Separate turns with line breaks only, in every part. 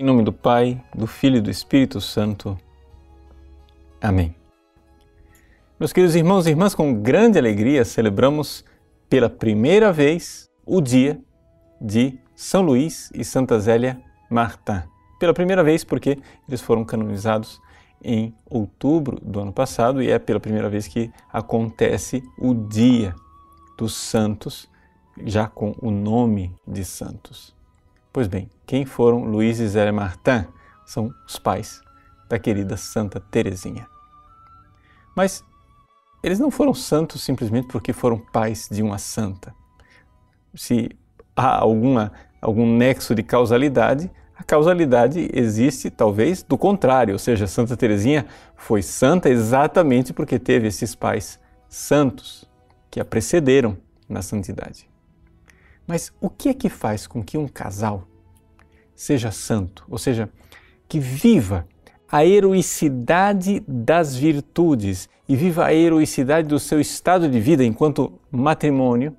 Em nome do Pai, do Filho e do Espírito Santo. Amém. Meus queridos irmãos e irmãs, com grande alegria celebramos pela primeira vez o dia de São Luís e Santa Zélia Martin. Pela primeira vez porque eles foram canonizados em outubro do ano passado e é pela primeira vez que acontece o dia dos santos, já com o nome de santos. Pois bem, quem foram Luís e Zélia Martin? São os pais da querida Santa Teresinha. Mas eles não foram santos simplesmente porque foram pais de uma santa. Se há alguma, algum nexo de causalidade, a causalidade existe talvez do contrário, ou seja, Santa Teresinha foi santa exatamente porque teve esses pais santos que a precederam na santidade. Mas o que é que faz com que um casal seja santo, ou seja, que viva a heroicidade das virtudes e viva a heroicidade do seu estado de vida enquanto matrimônio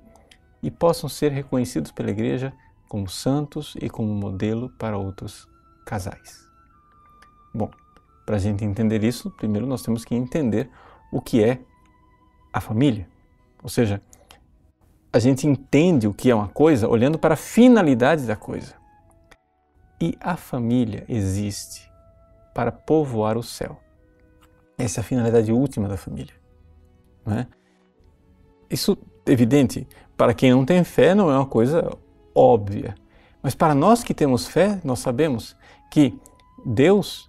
e possam ser reconhecidos pela Igreja como santos e como modelo para outros casais. Bom, para a gente entender isso, primeiro nós temos que entender o que é a família. Ou seja, a gente entende o que é uma coisa olhando para a finalidade da coisa. E a família existe para povoar o céu. Essa é a finalidade última da família. Não é? Isso, evidente, para quem não tem fé, não é uma coisa óbvia. Mas para nós que temos fé, nós sabemos que Deus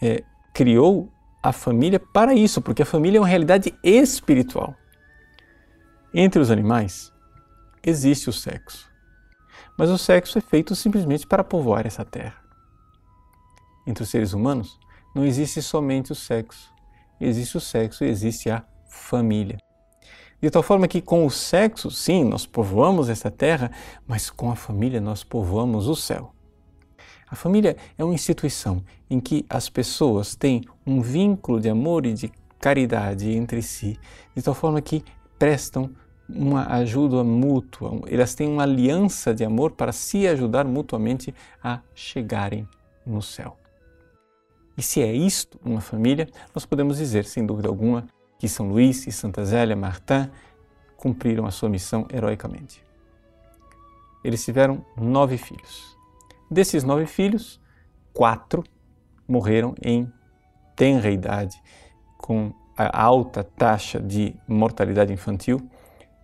é, criou a família para isso, porque a família é uma realidade espiritual. Entre os animais existe o sexo, mas o sexo é feito simplesmente para povoar essa terra entre os seres humanos, não existe somente o sexo. Existe o sexo e existe a família. De tal forma que com o sexo, sim, nós povoamos essa terra, mas com a família nós povoamos o céu. A família é uma instituição em que as pessoas têm um vínculo de amor e de caridade entre si, de tal forma que prestam uma ajuda mútua, elas têm uma aliança de amor para se ajudar mutuamente a chegarem no céu. E se é isto uma família, nós podemos dizer, sem dúvida alguma, que São Luís e Santa Zélia Martin cumpriram a sua missão heroicamente. Eles tiveram nove filhos. Desses nove filhos, quatro morreram em tenra idade, com a alta taxa de mortalidade infantil.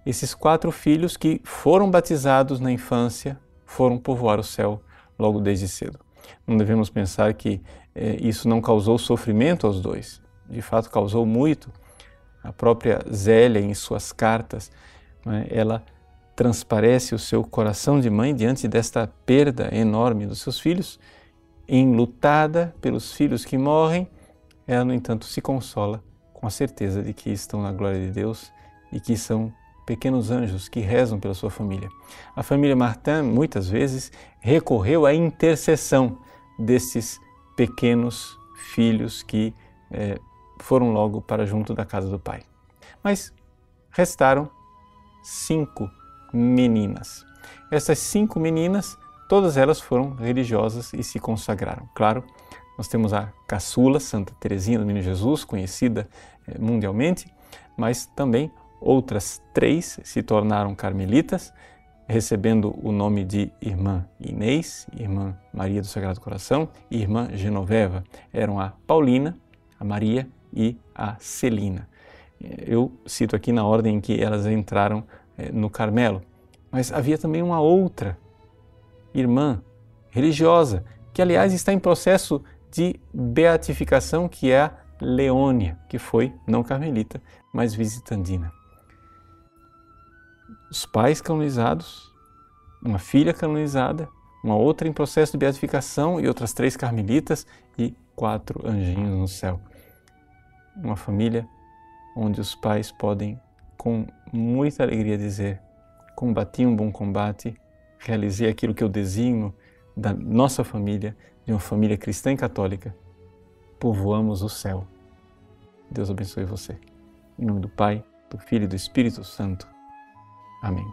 Esses quatro filhos que foram batizados na infância foram povoar o céu logo desde cedo. Não devemos pensar que é, isso não causou sofrimento aos dois. De fato, causou muito. A própria Zélia, em suas cartas, né, ela transparece o seu coração de mãe diante desta perda enorme dos seus filhos. Enlutada pelos filhos que morrem, ela, no entanto, se consola com a certeza de que estão na glória de Deus e que são pequenos anjos que rezam pela sua família. A família Martin, muitas vezes, recorreu à intercessão desses pequenos filhos que é, foram logo para junto da casa do pai. Mas restaram cinco meninas. Essas cinco meninas, todas elas foram religiosas e se consagraram. Claro, nós temos a caçula, Santa Teresinha do Menino Jesus, conhecida é, mundialmente, mas também outras três se tornaram carmelitas recebendo o nome de Irmã Inês, Irmã Maria do Sagrado Coração e Irmã Genoveva. Eram a Paulina, a Maria e a Celina. Eu cito aqui na ordem em que elas entraram eh, no Carmelo. Mas havia também uma outra irmã religiosa, que aliás está em processo de beatificação, que é a Leônia, que foi não carmelita, mas visitandina os pais canonizados, uma filha canonizada, uma outra em processo de beatificação e outras três carmelitas e quatro anjinhos no céu. Uma família onde os pais podem, com muita alegria, dizer: combati um bom combate, realizei aquilo que eu designo da nossa família, de uma família cristã e católica, povoamos o céu. Deus abençoe você. Em nome do Pai, do Filho e do Espírito Santo. Amém.